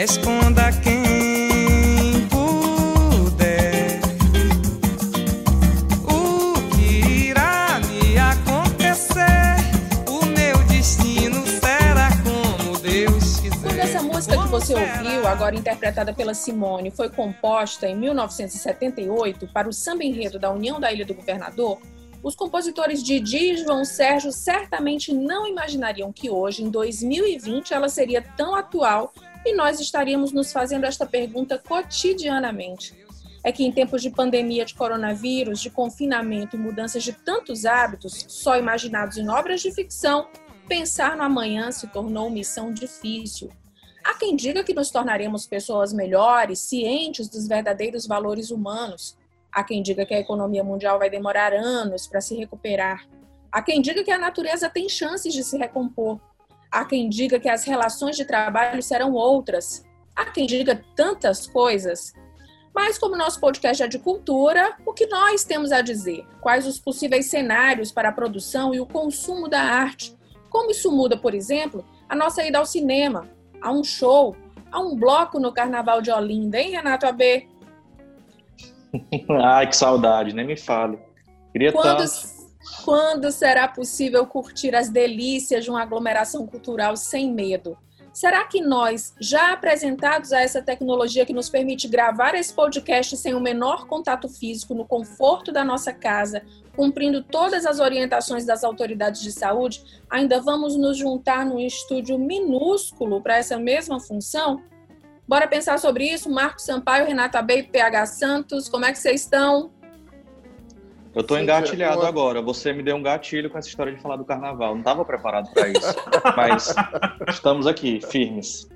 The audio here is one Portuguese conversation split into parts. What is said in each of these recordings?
Responda quem puder. O que irá me acontecer? O meu destino será como Deus quiser. Quando essa música que você ouviu, agora interpretada pela Simone, foi composta em 1978 para o samba enredo da União da Ilha do Governador, os compositores Didi e João Sérgio certamente não imaginariam que hoje, em 2020, ela seria tão atual e nós estaríamos nos fazendo esta pergunta cotidianamente. É que em tempos de pandemia de coronavírus, de confinamento e mudanças de tantos hábitos, só imaginados em obras de ficção, pensar no amanhã se tornou missão difícil. Há quem diga que nos tornaremos pessoas melhores, cientes dos verdadeiros valores humanos, Há quem diga que a economia mundial vai demorar anos para se recuperar. Há quem diga que a natureza tem chances de se recompor. Há quem diga que as relações de trabalho serão outras. Há quem diga tantas coisas. Mas, como nosso podcast é de cultura, o que nós temos a dizer? Quais os possíveis cenários para a produção e o consumo da arte? Como isso muda, por exemplo, a nossa ida ao cinema, a um show, a um bloco no Carnaval de Olinda, hein, Renato AB? Ai, que saudade, nem me fale. Queria quando, tanto. Quando será possível curtir as delícias de uma aglomeração cultural sem medo? Será que nós, já apresentados a essa tecnologia que nos permite gravar esse podcast sem o menor contato físico, no conforto da nossa casa, cumprindo todas as orientações das autoridades de saúde, ainda vamos nos juntar num estúdio minúsculo para essa mesma função? Bora pensar sobre isso. Marcos Sampaio, Renata Abei, PH Santos, como é que vocês estão? Eu tô engatilhado agora. Você me deu um gatilho com essa história de falar do carnaval. Não estava preparado para isso. Mas estamos aqui, firmes.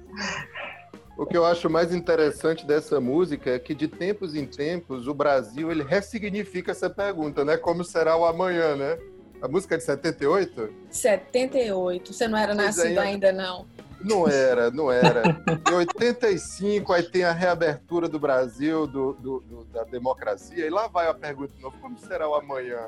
O que eu acho mais interessante dessa música é que de tempos em tempos o Brasil ele ressignifica essa pergunta, né? Como será o amanhã, né? A música é de 78? 78. Você não era pois nascido é, ainda, não. Não era, não era. Em 85, aí tem a reabertura do Brasil, do, do, do, da democracia, e lá vai a pergunta de novo: como será o amanhã?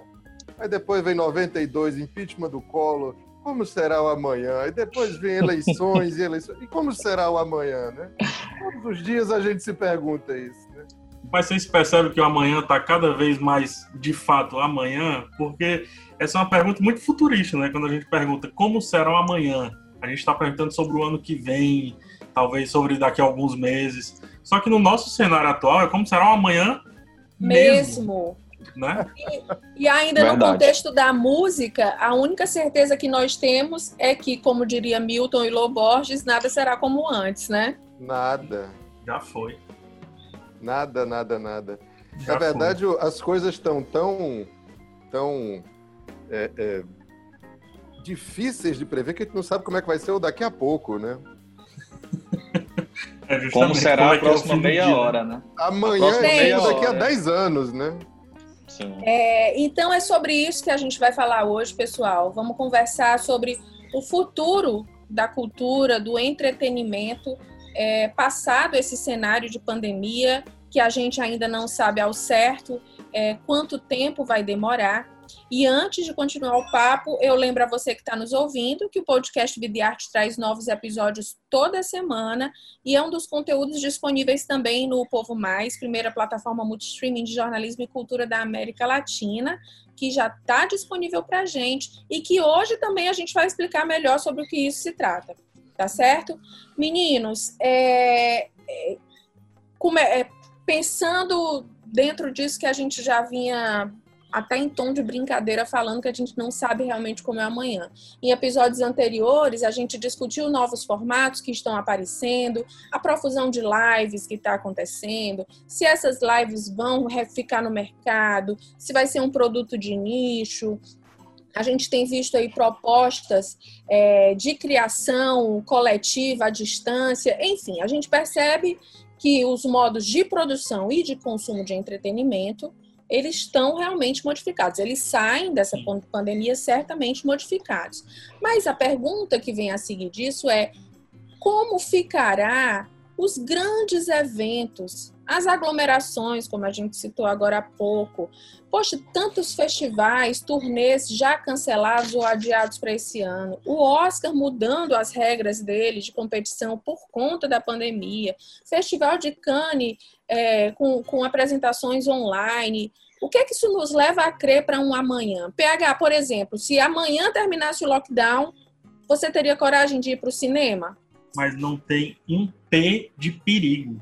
Aí depois vem 92, impeachment do Collor, como será o amanhã? Aí depois vem eleições e eleições. E como será o amanhã, né? Todos os dias a gente se pergunta isso, né? Mas vocês percebem que o amanhã está cada vez mais, de fato, amanhã? Porque essa é uma pergunta muito futurista, né? Quando a gente pergunta como será o amanhã a gente está perguntando sobre o ano que vem, talvez sobre daqui a alguns meses. Só que no nosso cenário atual é como será o amanhã mesmo. mesmo né? E, e ainda Verdade. no contexto da música, a única certeza que nós temos é que, como diria Milton e Loborges, nada será como antes, né? Nada. Já foi. Nada, nada, nada. Já Na verdade, foi. as coisas estão tão, tão é, é, difíceis de prever que a gente não sabe como é que vai ser o daqui a pouco, né? É como será como é a próxima é meia dia, hora, né? Amanhã é daqui a 10 anos, né? Sim. É, então é sobre isso que a gente vai falar hoje, pessoal. Vamos conversar sobre o futuro da cultura, do entretenimento, é, passado esse cenário de pandemia, que a gente ainda não sabe ao certo é, quanto tempo vai demorar. E antes de continuar o papo, eu lembro a você que está nos ouvindo que o podcast Vida Arte traz novos episódios toda semana e é um dos conteúdos disponíveis também no Povo Mais, primeira plataforma multistreaming de jornalismo e cultura da América Latina, que já está disponível para a gente e que hoje também a gente vai explicar melhor sobre o que isso se trata. Tá certo? Meninos, é, é, é, pensando dentro disso que a gente já vinha até em tom de brincadeira, falando que a gente não sabe realmente como é amanhã. Em episódios anteriores, a gente discutiu novos formatos que estão aparecendo, a profusão de lives que está acontecendo, se essas lives vão ficar no mercado, se vai ser um produto de nicho. A gente tem visto aí propostas é, de criação coletiva à distância, enfim, a gente percebe que os modos de produção e de consumo de entretenimento eles estão realmente modificados. Eles saem dessa pandemia certamente modificados. Mas a pergunta que vem a seguir disso é: como ficará os grandes eventos as aglomerações, como a gente citou agora há pouco. Poxa, tantos festivais, turnês já cancelados ou adiados para esse ano. O Oscar mudando as regras dele de competição por conta da pandemia. Festival de Cannes é, com, com apresentações online. O que é que isso nos leva a crer para um amanhã? PH, por exemplo, se amanhã terminasse o lockdown, você teria coragem de ir para o cinema? Mas não tem um P de perigo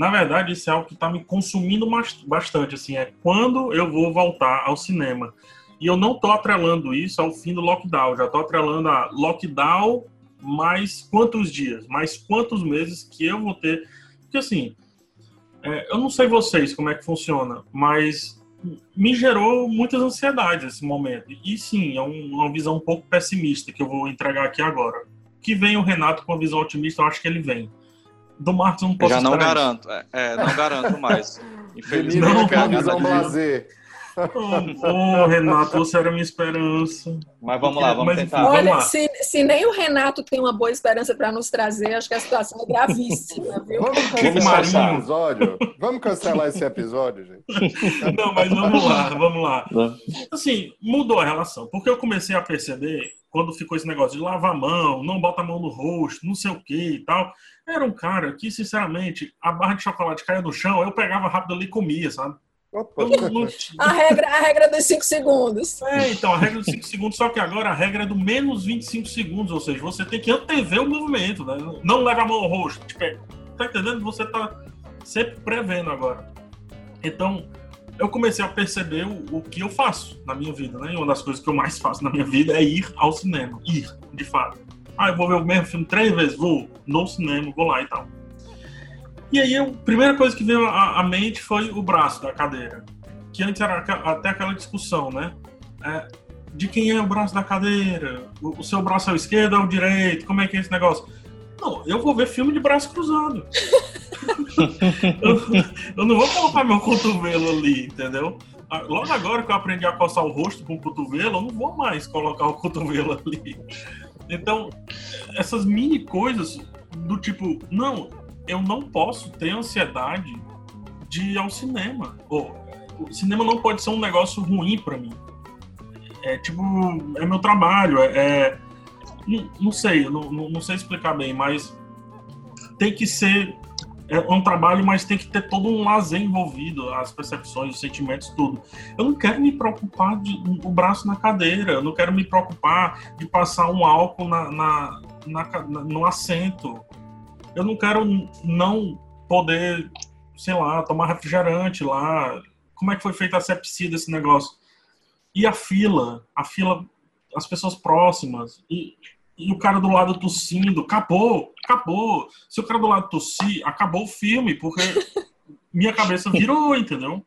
na verdade, isso é algo que está me consumindo bastante, assim, é quando eu vou voltar ao cinema. E eu não estou atrelando isso ao fim do lockdown, já estou atrelando a lockdown mais quantos dias, mais quantos meses que eu vou ter. Porque, assim, é, eu não sei vocês como é que funciona, mas me gerou muitas ansiedades esse momento. E sim, é uma visão um pouco pessimista que eu vou entregar aqui agora. Que vem o Renato com a visão otimista, eu acho que ele vem do Marcos não posso Já não garanto, é, é, não garanto mais. Infelizmente, não, não, visão blazer. Ô, oh, Renato, você era minha esperança. Mas vamos lá, vamos Mas, tentar. Olha, vamos lá. Se, se nem o Renato tem uma boa esperança para nos trazer, acho que a situação é gravíssima, viu? Vamos cancelar esse episódio? Vamos cancelar esse episódio, gente? Não, mas vamos lá, vamos lá. Assim, mudou a relação, porque eu comecei a perceber quando ficou esse negócio de lavar a mão, não bota a mão no rosto, não sei o que e tal. Era um cara que, sinceramente, a barra de chocolate caía no chão, eu pegava rápido ali e comia, sabe? Não. A, regra, a regra dos 5 segundos. É, então, a regra dos 5 segundos, só que agora a regra é do menos 25 segundos, ou seja, você tem que antever o movimento, né? Não leva a mão ao rosto. Tipo, é, tá entendendo? Você tá sempre prevendo agora. Então, eu comecei a perceber o, o, que eu faço na minha vida, né? E uma das coisas que eu mais faço na minha vida é ir ao cinema. Ir, de fato. Ah, eu vou ver o mesmo filme três vezes? Vou no cinema, vou lá e tal. E aí, a primeira coisa que veio à, à mente foi o braço da cadeira. Que antes era até aquela discussão, né? É, de quem é o braço da cadeira? O, o seu braço é o esquerdo ou o direito? Como é que é esse negócio? Não, eu vou ver filme de braço cruzado. eu, eu, não vou colocar meu cotovelo ali, entendeu? Ah, logo agora que eu aprendi a coçar o rosto com o cotovelo, eu não vou mais colocar o cotovelo ali. Então, essas mini coisas do tipo, não, eu não posso ter ansiedade de ir ao cinema. Ou, o cinema não pode ser um negócio ruim para mim. É tipo, é meu trabalho, é, é não, não, sei, não, não sei explicar bem, mas tem que ser é um trabalho, mas tem que ter todo um lazer envolvido, as percepções, os sentimentos, tudo. Eu não quero me preocupar de o braço na cadeira, eu não quero me preocupar de passar um álcool na, na, na, no assento. Eu não quero não poder, sei lá, tomar refrigerante lá. Como é que foi feita a sepsia desse negócio? E a fila, a fila, as pessoas próximas. E e o cara do lado tossindo, acabou, acabou. Se o cara do lado tossir, acabou o filme, porque minha cabeça virou, entendeu?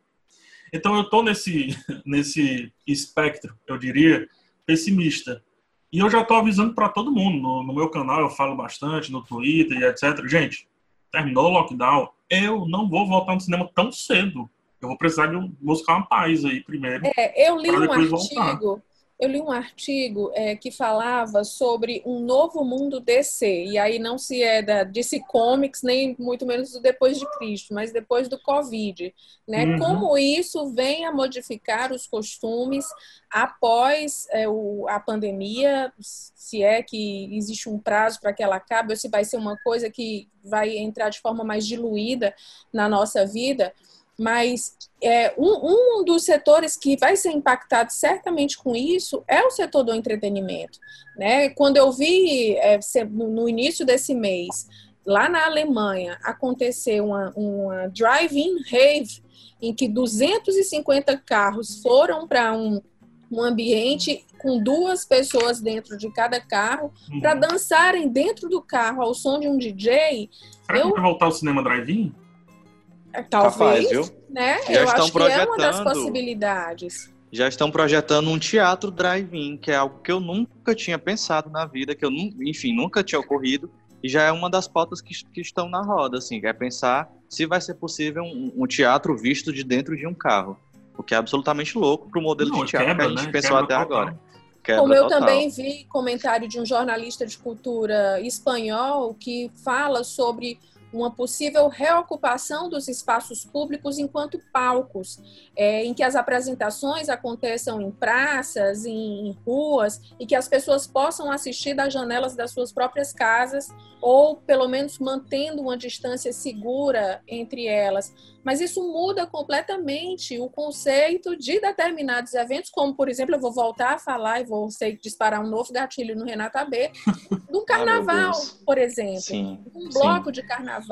Então eu tô nesse, nesse espectro, eu diria, pessimista. E eu já tô avisando para todo mundo. No, no, meu canal eu falo bastante, no Twitter e etc. Gente, terminou o lockdown, eu não vou voltar no cinema tão cedo. Eu vou precisar de buscar uma paz aí primeiro. É, eu li um artigo. Voltar eu li um artigo é, que falava sobre um novo mundo DC, e aí não se é da DC Comics, nem muito menos do depois de Cristo, mas depois do Covid, né? Uhum. Como isso vem a modificar os costumes após é, o, a pandemia, se é que existe um prazo para que ela acabe, ou se vai ser uma coisa que vai entrar de forma mais diluída na nossa vida, mas é, um, um, dos setores que vai ser impactado certamente com isso é o setor do entretenimento. Né? Quando eu vi é, no início desse mês, lá na Alemanha, acontecer uma, uma drive-in rave, em que 250 carros foram para um, um ambiente com duas pessoas dentro de cada carro uhum. para dançarem dentro do carro ao som de um DJ. Será eu... que vai voltar ao cinema drive-in? Talvez, Capaz, né? Já Eu acho que é uma das possibilidades. Já estão projetando um teatro drive-in, que é algo que eu nunca tinha pensado na vida, que eu, enfim, nunca tinha ocorrido, e já é uma das pautas que, que estão na roda, assim, que é pensar se vai ser possível um, um teatro visto de dentro de um carro, o que é absolutamente louco para o modelo Não, de teatro quebra, que a gente né? pensou quebra até total. agora. Quebra Como eu total. também vi comentário de um jornalista de cultura espanhol que fala sobre uma possível reocupação dos espaços públicos enquanto palcos, é, em que as apresentações aconteçam em praças, em, em ruas, e que as pessoas possam assistir das janelas das suas próprias casas, ou pelo menos mantendo uma distância segura entre elas. Mas isso muda completamente o conceito de determinados eventos, como, por exemplo, eu vou voltar a falar e vou sei, disparar um novo gatilho no Renata AB, do carnaval, oh, por exemplo, sim, um bloco sim. de carnaval.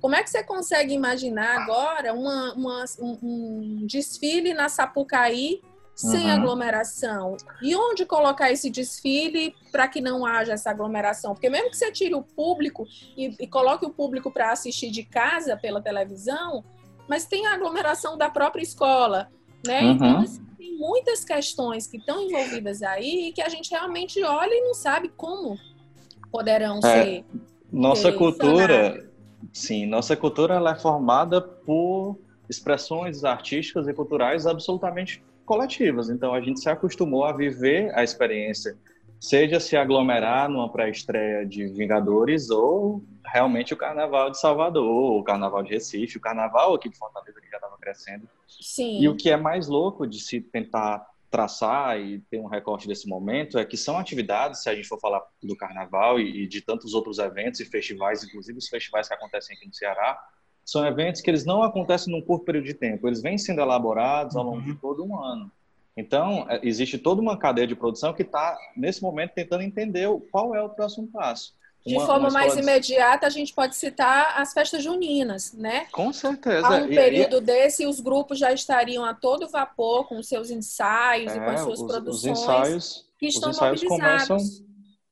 Como é que você consegue imaginar agora uma, uma, um, um, desfile na Sapucaí sem uhum. aglomeração? E onde colocar esse desfile para que não haja essa aglomeração? Porque mesmo que você tire o público e, e coloque o público para assistir de casa pela televisão, mas tem a aglomeração da própria escola, né? Uhum. Então, assim, tem muitas questões que estão envolvidas aí e que a gente realmente olha e não sabe como poderão é, ser. Nossa cultura, sim, nossa cultura ela é formada por expressões artísticas e culturais absolutamente coletivas. Então a gente se acostumou a viver a experiência, seja se aglomerar numa pré-estreia de Vingadores ou realmente o Carnaval de Salvador, o Carnaval de Recife, o Carnaval aqui de Fortaleza que já estava crescendo. Sim. E o que é mais louco de se tentar traçar e ter um recorte desse momento é que são atividades, se a gente for falar do carnaval e, de tantos outros eventos e festivais, inclusive os festivais que acontecem aqui no Ceará, são eventos que eles não acontecem num curto período de tempo, eles vêm sendo elaborados ao longo uhum. de todo um ano. Então, é, existe toda uma cadeia de produção que está, nesse momento, tentando entender qual é o próximo passo. De uma, forma uma mais imediata, a gente pode citar as festas juninas, né? Com certeza. Há um período e, desse, os grupos já estariam a todo vapor com seus ensaios é, e com as é, suas os, produções. Os ensaios, que estão os ensaios começam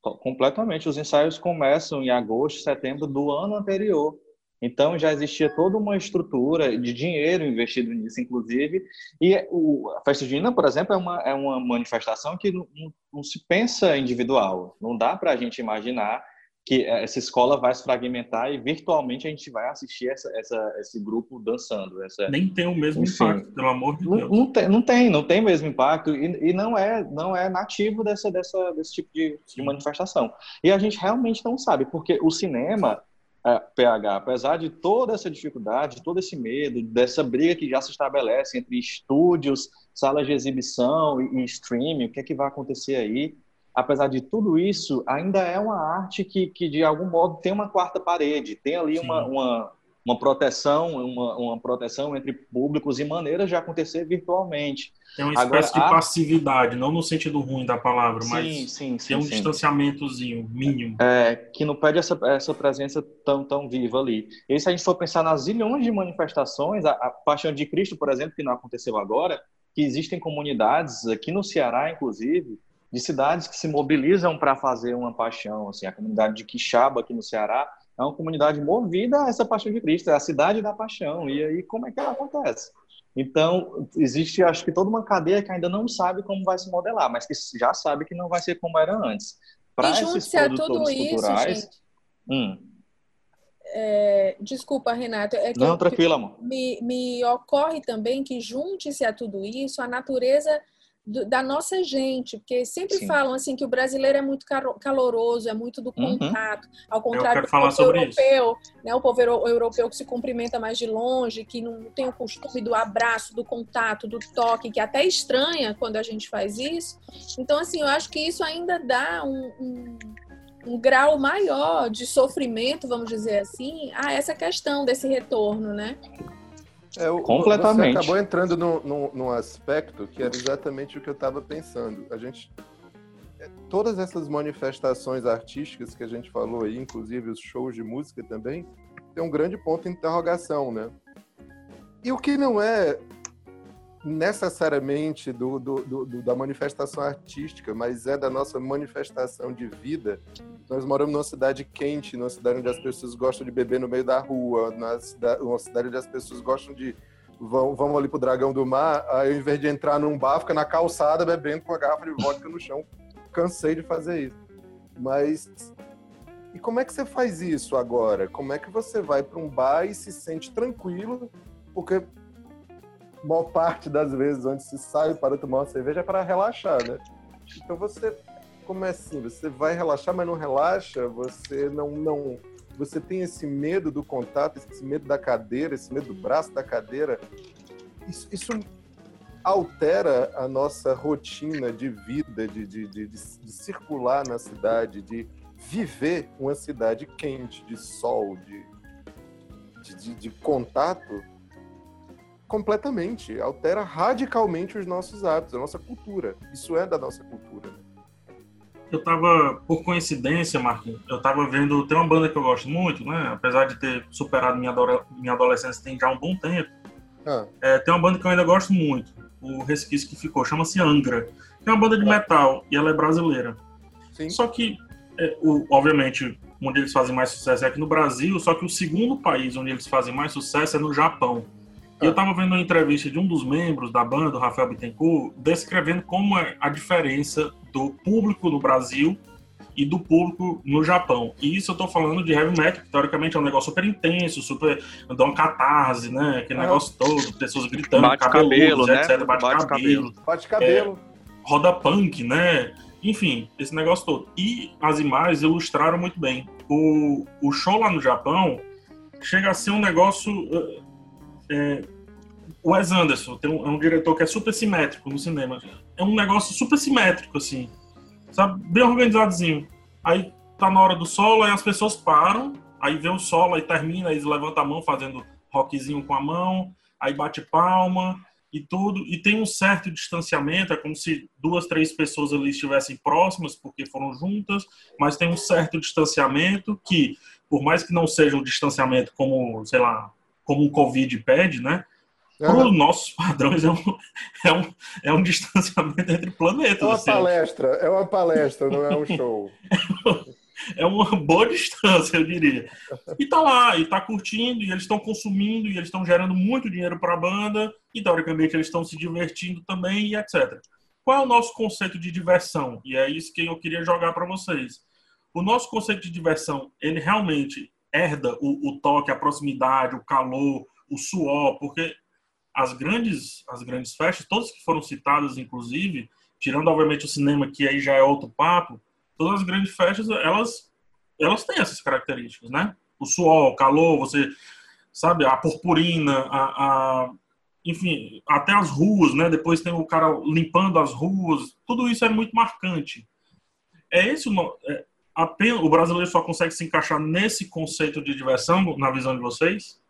completamente. Os ensaios começam em agosto, setembro do ano anterior. Então já existia toda uma estrutura de dinheiro investido nisso, inclusive. E o, a festa junina, por exemplo, é uma, é uma manifestação que não, não, não se pensa individual. Não dá para a gente imaginar que essa escola vai se fragmentar e virtualmente a gente vai assistir essa, essa esse grupo dançando. Essa, Nem tem o mesmo enfim, impacto, pelo amor de Deus. Não, não, tem, não tem, não tem o mesmo impacto e, e não é não é nativo dessa, dessa, desse tipo de, de manifestação. E a gente realmente não sabe, porque o cinema, é, PH, apesar de toda essa dificuldade, todo esse medo, dessa briga que já se estabelece entre estúdios, salas de exibição e, e streaming, o que é que vai acontecer aí? Apesar de tudo isso, ainda é uma arte que, que de algum modo, tem uma quarta parede, tem ali uma, uma, uma, proteção, uma, uma proteção entre públicos e maneiras de acontecer virtualmente. Tem uma espécie Agora, de a... passividade, não no sentido ruim da palavra, sim, mas sim, sim, tem um distanciamentozinho mínimo. É, que não pede essa, essa presença tão, tão viva ali. E se a gente for pensar nas zilhões de manifestações, a, a Paixão de Cristo, por exemplo, que não aconteceu agora, que existem comunidades, aqui no Ceará, inclusive, de cidades que se mobilizam para fazer uma paixão. Assim, a comunidade de Quixaba, aqui no Ceará, é uma comunidade movida a essa paixão de Cristo, é a cidade da paixão. E aí, como é que ela acontece? Então, existe, acho que, toda uma cadeia que ainda não sabe como vai se modelar, mas que já sabe que não vai ser como era antes. Para esses produtores isso, culturais... Gente, hum. é, desculpa, Renato. É não, tranquila, amor. Me, me ocorre também que, junte-se a tudo isso, a natureza do, da nossa gente, porque sempre Sim. falam assim que o brasileiro é muito caloroso, é muito do uhum. contato, uhum. ao contrário do povo europeu, né, o povo europeu que se cumprimenta mais de longe, que não tem o costume do abraço, do contato, do toque, que até estranha quando a gente faz isso. Então, assim, eu acho que isso ainda dá um, um um grau maior de sofrimento, vamos dizer assim, a essa questão desse retorno, né? É, o, Completamente. Você acabou entrando num, num, num, aspecto que era exatamente o que eu estava pensando. A gente, é, todas essas manifestações artísticas que a gente falou aí, inclusive os shows de música também, tem um grande ponto de interrogação, né? E o que não é necessariamente do, do, do, da manifestação artística, mas é da nossa manifestação de vida. Nós moramos numa cidade quente, numa cidade onde as pessoas gostam de beber no meio da rua, numa cidade onde as pessoas gostam de vão, vão ali pro Dragão do Mar, aí ao invés de entrar num bar, fica na calçada bebendo com a garrafa de vodka no chão. Cansei de fazer isso. Mas e como é que você faz isso agora? Como é que você vai para um bar e se sente tranquilo? Porque maior parte das vezes onde se sai para tomar uma cerveja é para relaxar, né? Então você como é assim? Você vai relaxar, mas não relaxa? Você não, não. Você tem esse medo do contato, esse medo da cadeira, esse medo do braço da cadeira. Isso, isso altera a nossa rotina de vida, de, de, de, de, circular na cidade, de viver uma cidade quente, de sol, de, de, de contato completamente, altera radicalmente os nossos hábitos, a nossa cultura. Isso é da nossa cultura. Eu tava, por coincidência, Marquinhos, eu tava vendo, tem uma banda que eu gosto muito, né? Apesar de ter superado minha, minha adolescência tem já um bom tempo. Ah. É, tem uma banda que eu ainda gosto muito, o resquício que ficou, chama-se Angra. É uma banda de metal e ela é brasileira. Sim. Só que, é, o, obviamente, onde eles fazem mais sucesso é aqui no Brasil, só que o segundo país onde eles fazem mais sucesso é no Japão. E eu estava vendo uma entrevista de um dos membros da banda, o Rafael Bittencourt, descrevendo como é a diferença do público no Brasil e do público no Japão. E isso eu estou falando de heavy metal, que teoricamente é um negócio super intenso, super. dá uma catarse, né? Aquele é. negócio todo, pessoas gritando, bate cabelo, né? etc. Bate, bate cabelo. Bate cabelo. É, roda punk, né? Enfim, esse negócio todo. E as imagens ilustraram muito bem. O, o show lá no Japão chega a ser um negócio é, o Wes Anderson tem um, é um diretor que é super simétrico no cinema. É um negócio super simétrico, assim. Sabe? Bem organizadozinho. Aí tá na hora do solo, aí as pessoas param, aí vê o solo, aí termina, aí eles levantam a mão fazendo rockzinho com a mão, aí bate palma e tudo. E tem um certo distanciamento, é como se duas, três pessoas ali estivessem próximas, porque foram juntas, mas tem um certo distanciamento que, por mais que não seja um distanciamento como, sei lá, como o Covid pede, né? Para os nossos padrões, é um, é, um, é um distanciamento entre planetas. É uma assim. palestra, é uma palestra, não é um show. é uma boa distância, eu diria. E tá lá, e tá curtindo, e eles estão consumindo, e eles estão gerando muito dinheiro para a banda, e teoricamente eles estão se divertindo também, e etc. Qual é o nosso conceito de diversão? E é isso que eu queria jogar para vocês. O nosso conceito de diversão, ele realmente herda o, o toque, a proximidade, o calor, o suor, porque as grandes, as grandes festas, todas que foram citadas, inclusive, tirando obviamente o cinema, que aí já é outro papo, todas as grandes festas, elas, elas têm essas características, né? O suor, o calor, você sabe, a purpurina, a, a, enfim, até as ruas, né? Depois tem o cara limpando as ruas, tudo isso é muito marcante. É esse o, é, apenas, o brasileiro só consegue se encaixar nesse conceito de diversão, na visão de vocês?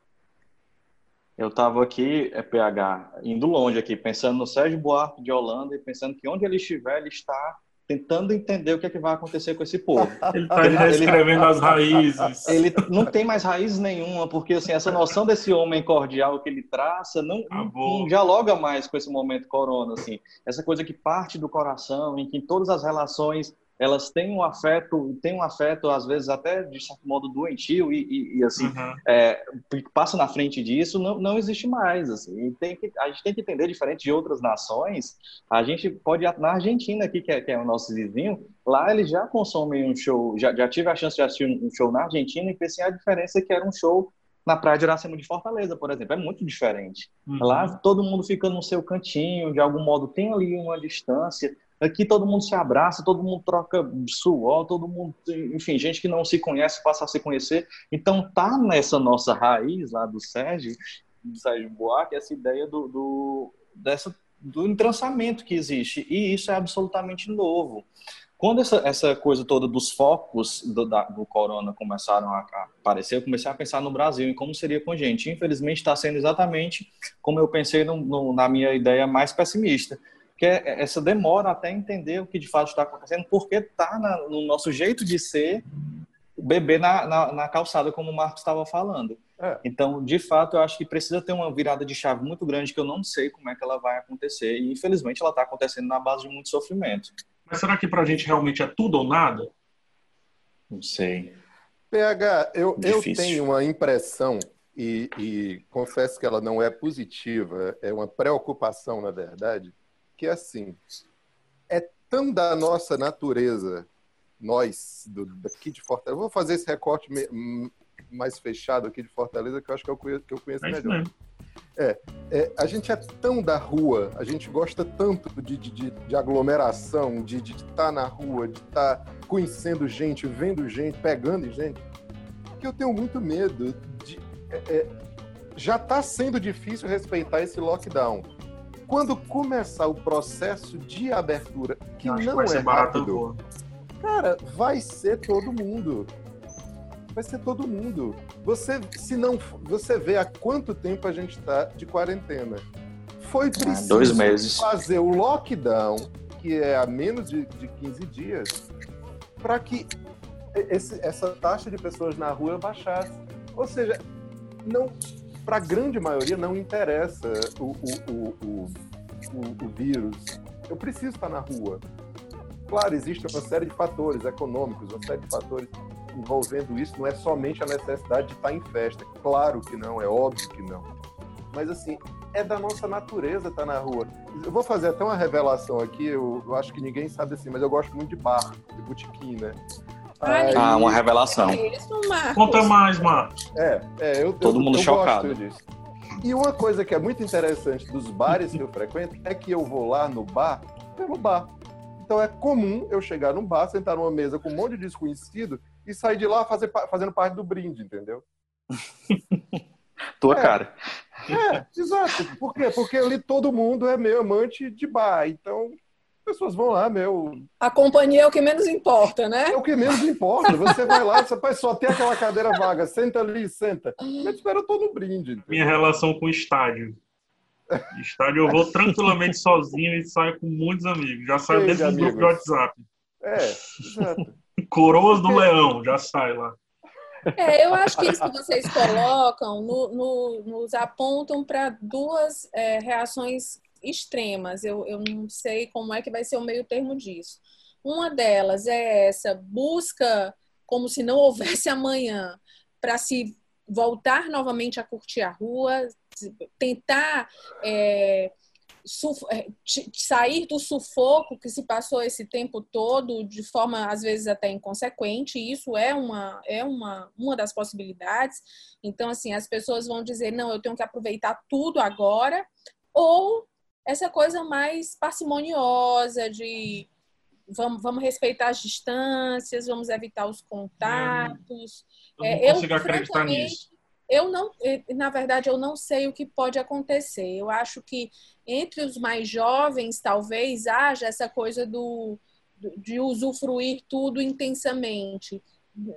Eu estava aqui, é PH, indo longe aqui, pensando no Sérgio Buarque de Holanda e pensando que onde ele estiver, ele está tentando entender o que, é que vai acontecer com esse povo. Ele está reescrevendo as raízes. Ele não tem mais raiz nenhuma, porque assim, essa noção desse homem cordial que ele traça não, não, dialoga mais com esse momento corona. Assim. Essa coisa que parte do coração, em que todas as relações elas têm um afeto, têm um afeto às vezes até de certo modo doentio e, e, e assim uhum. é, passa na frente disso não, não existe mais assim. tem que, a gente tem que entender diferente de outras nações. A gente pode na Argentina aqui que é, que é o nosso vizinho, lá eles já consomem um show, já, já tive a chance de assistir um show na Argentina e pensei a diferença que era um show na Praia de Iracema de Fortaleza, por exemplo, é muito diferente. Uhum. Lá todo mundo fica no seu cantinho, de algum modo tem ali uma distância. Aqui todo mundo se abraça, todo mundo troca suor, todo mundo, enfim, gente que não se conhece passa a se conhecer. Então tá nessa nossa raiz lá do Sérgio, do Sérgio Buarque, essa ideia do, do, dessa, do entrançamento que existe. E isso é absolutamente novo. Quando essa, essa coisa toda dos focos do, da, do corona começaram a, aparecer, eu comecei a pensar no Brasil e como seria com a gente. Infelizmente está sendo exatamente como eu pensei no, no, na minha ideia mais pessimista que é essa demora até entender o que de fato está acontecendo, porque está no nosso jeito de ser beber na, na, na calçada, como o Marcos estava falando. É. Então, de fato, eu acho que precisa ter uma virada de chave muito grande que eu não sei como é que ela vai acontecer. E, infelizmente, ela está acontecendo na base de muito sofrimento. Mas será que para a gente realmente é tudo ou nada? Não sei. PH, eu, eu tenho uma impressão, e, e confesso que ela não é positiva, é uma preocupação, na verdade, que é assim, é tão da nossa natureza, nós, do, daqui de Fortaleza, eu vou fazer esse recorte me, mais fechado aqui de Fortaleza, que eu acho que eu conheço, que eu conheço é melhor. É, é, a gente é tão da rua, a gente gosta tanto de, de, de aglomeração, de estar tá na rua, de estar tá conhecendo gente, vendo gente, pegando gente, que eu tenho muito medo de. É, é já está sendo difícil respeitar esse lockdown. Quando começar o processo de abertura, que não que é rápido, cara, vai ser todo mundo vai ser todo mundo. Você, se não, você vê há quanto tempo a gente está de quarentena. Foi preciso Dois meses. fazer o lockdown, que é a menos de, de 15 dias, para que esse, essa taxa de pessoas na rua baixasse. Ou seja, não, para a grande maioria não interessa o, o, o, o, vírus. Eu preciso estar na rua. Claro, existe uma série de fatores econômicos, uma série de fatores envolvendo isso não é somente a necessidade de estar em festa. Claro que não, é óbvio que não. Mas assim, é da nossa natureza estar na rua. Eu vou fazer até uma revelação aqui, eu, eu acho que ninguém sabe assim, mas eu gosto muito de bar, de botequim, né? Ah, uma revelação. É isso, Conta mais, Marcos. É, é eu, Todo eu, mundo eu chocado. E uma coisa que é muito interessante dos bares que eu frequento é que eu vou lá no bar pelo bar. Então é comum eu chegar num bar, sentar numa mesa com um monte de desconhecido e sair de lá fazer, fazendo parte do brinde, entendeu? Tua é, cara. É, exato. Por quê? Porque ali todo mundo é meio amante de bar. Então, pessoas vão lá, meu. A companhia é o que menos importa, né? É o que menos importa. Você vai lá, você vai só ter aquela cadeira vaga, senta ali, senta. Mas espera, eu tô no brinde. Entendeu? Minha relação com o estádio. Estádio eu vou tranquilamente sozinho e saio com muitos amigos. Já saio dentro do grupo de WhatsApp. É, exato. Coroas do Leão, já sai lá. É, eu acho que isso que vocês colocam no, no, nos apontam para duas é, reações extremas. Eu, eu não sei como é que vai ser o meio termo disso. Uma delas é essa busca como se não houvesse amanhã para se voltar novamente a curtir a rua, tentar é, é, sair do sufoco que se passou esse tempo todo de forma às vezes até inconsequente isso é uma é uma uma das possibilidades então assim as pessoas vão dizer não eu tenho que aproveitar tudo agora ou essa coisa mais parcimoniosa de vamos, vamos respeitar as distâncias vamos evitar os contatos eu não é, consigo eu, acreditar nisso eu não, na verdade, eu não sei o que pode acontecer. Eu acho que entre os mais jovens, talvez haja essa coisa do, de usufruir tudo intensamente.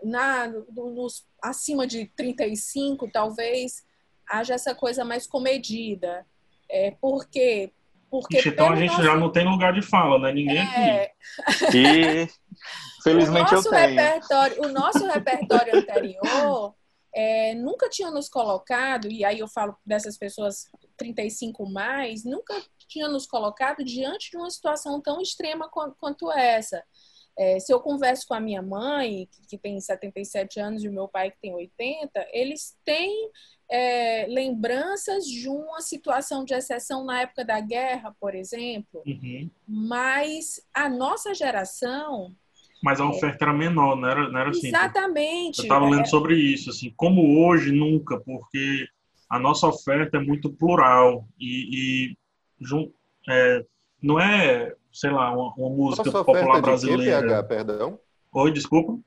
Na, nos, acima de 35, talvez haja essa coisa mais comedida. É, por quê? Porque Ixi, então a gente nosso... já não tem lugar de fala, né? Ninguém é... aqui. E felizmente eu tenho. Repertório, o nosso repertório anterior é, nunca tinha nos colocado, e aí eu falo dessas pessoas 35 mais, nunca tinha nos colocado diante de uma situação tão extrema quanto essa. É, se eu converso com a minha mãe, que tem 77 anos, e o meu pai, que tem 80, eles têm é, lembranças de uma situação de exceção na época da guerra, por exemplo, uhum. mas a nossa geração mas a oferta era menor, não era, não era assim. Exatamente. Eu estava lendo é. sobre isso, assim, como hoje, nunca, porque a nossa oferta é muito plural e, e é, não é, sei lá, uma, uma música popular brasileira. De quê, PH, perdão? Oi, desculpa.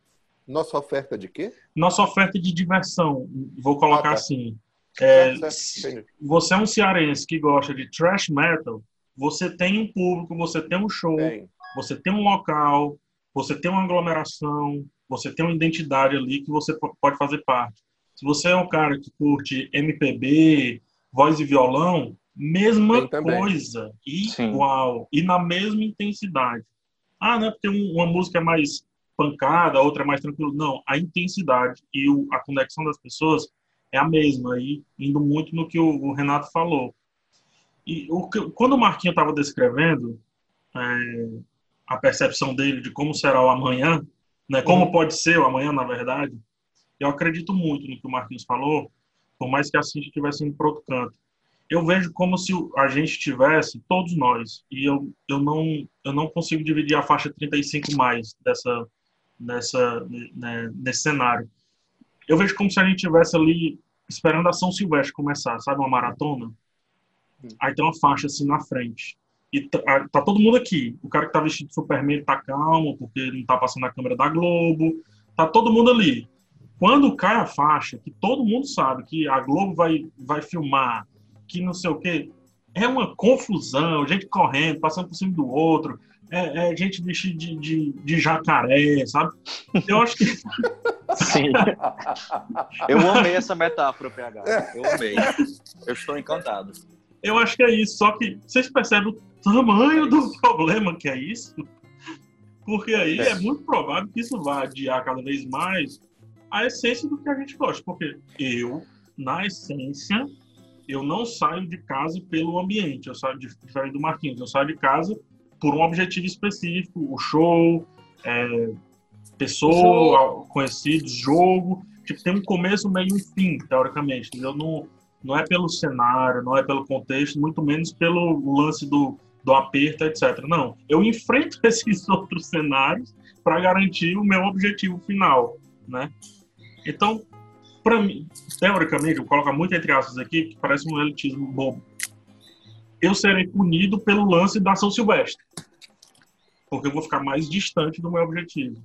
Nossa oferta de quê? Nossa oferta de diversão, vou colocar ah, tá. assim. É, você é um cearense que gosta de trash metal, você tem um público, você tem um show, tem. você tem um local, você tem uma aglomeração, você tem uma identidade ali que você pode fazer parte. Se você é um cara que curte MPB, voz e violão, mesma coisa, igual, Sim. e na mesma intensidade. Ah, não é porque uma música é mais pancada, a outra é mais tranquila. Não, a intensidade e a conexão das pessoas é a mesma, aí indo muito no que o, Renato falou. E o, quando o Marquinho estava descrevendo, é, a percepção dele de como será o amanhã, né? Como uhum. pode ser o amanhã, na verdade. Eu acredito muito no que o Marquinhos falou, por mais que assim estivesse indo para outro canto. Eu vejo como se a gente tivesse, todos nós, e eu, eu, não, eu não consigo dividir a faixa 35 mais dessa, dessa, né, nesse cenário. Eu vejo como se a gente tivesse ali esperando a São Silvestre começar, sabe, uma maratona. Aí tem uma faixa assim na frente. E tá, tá todo mundo aqui. O cara que tá vestido de Superman tá calmo, porque não tá passando a câmera da Globo. Tá todo mundo ali. Quando cai a faixa, que todo mundo sabe que a Globo vai, vai filmar, que não sei o quê, é uma confusão, gente correndo, passando por cima do outro, é, é gente vestida de, de, de, jacaré, sabe? Eu acho que. Sim. Eu amei essa metáfora, PH. Eu amei. Eu estou encantado. Eu acho que é isso, só que vocês percebem o tamanho do problema que é isso? Porque aí é muito provável que isso vá adiar cada vez mais a essência do que a gente gosta. Porque eu, na essência, eu não saio de casa pelo ambiente. Eu saio de, diferente do Marquinhos, eu saio de casa por um objetivo específico, o show, é, pessoa, conhecidos, jogo. Tipo, tem um começo, meio e um fim, teoricamente. Entendeu? Não, não é pelo cenário, não é pelo contexto, muito menos pelo lance do, do aperto, etc. Não, eu enfrento esses outros cenários para garantir o meu objetivo final, né? Então, para mim, teoricamente, eu coloco muito entre aspas aqui, que parece um elitismo bobo. Eu serei punido pelo lance da São Silvestre, porque eu vou ficar mais distante do meu objetivo.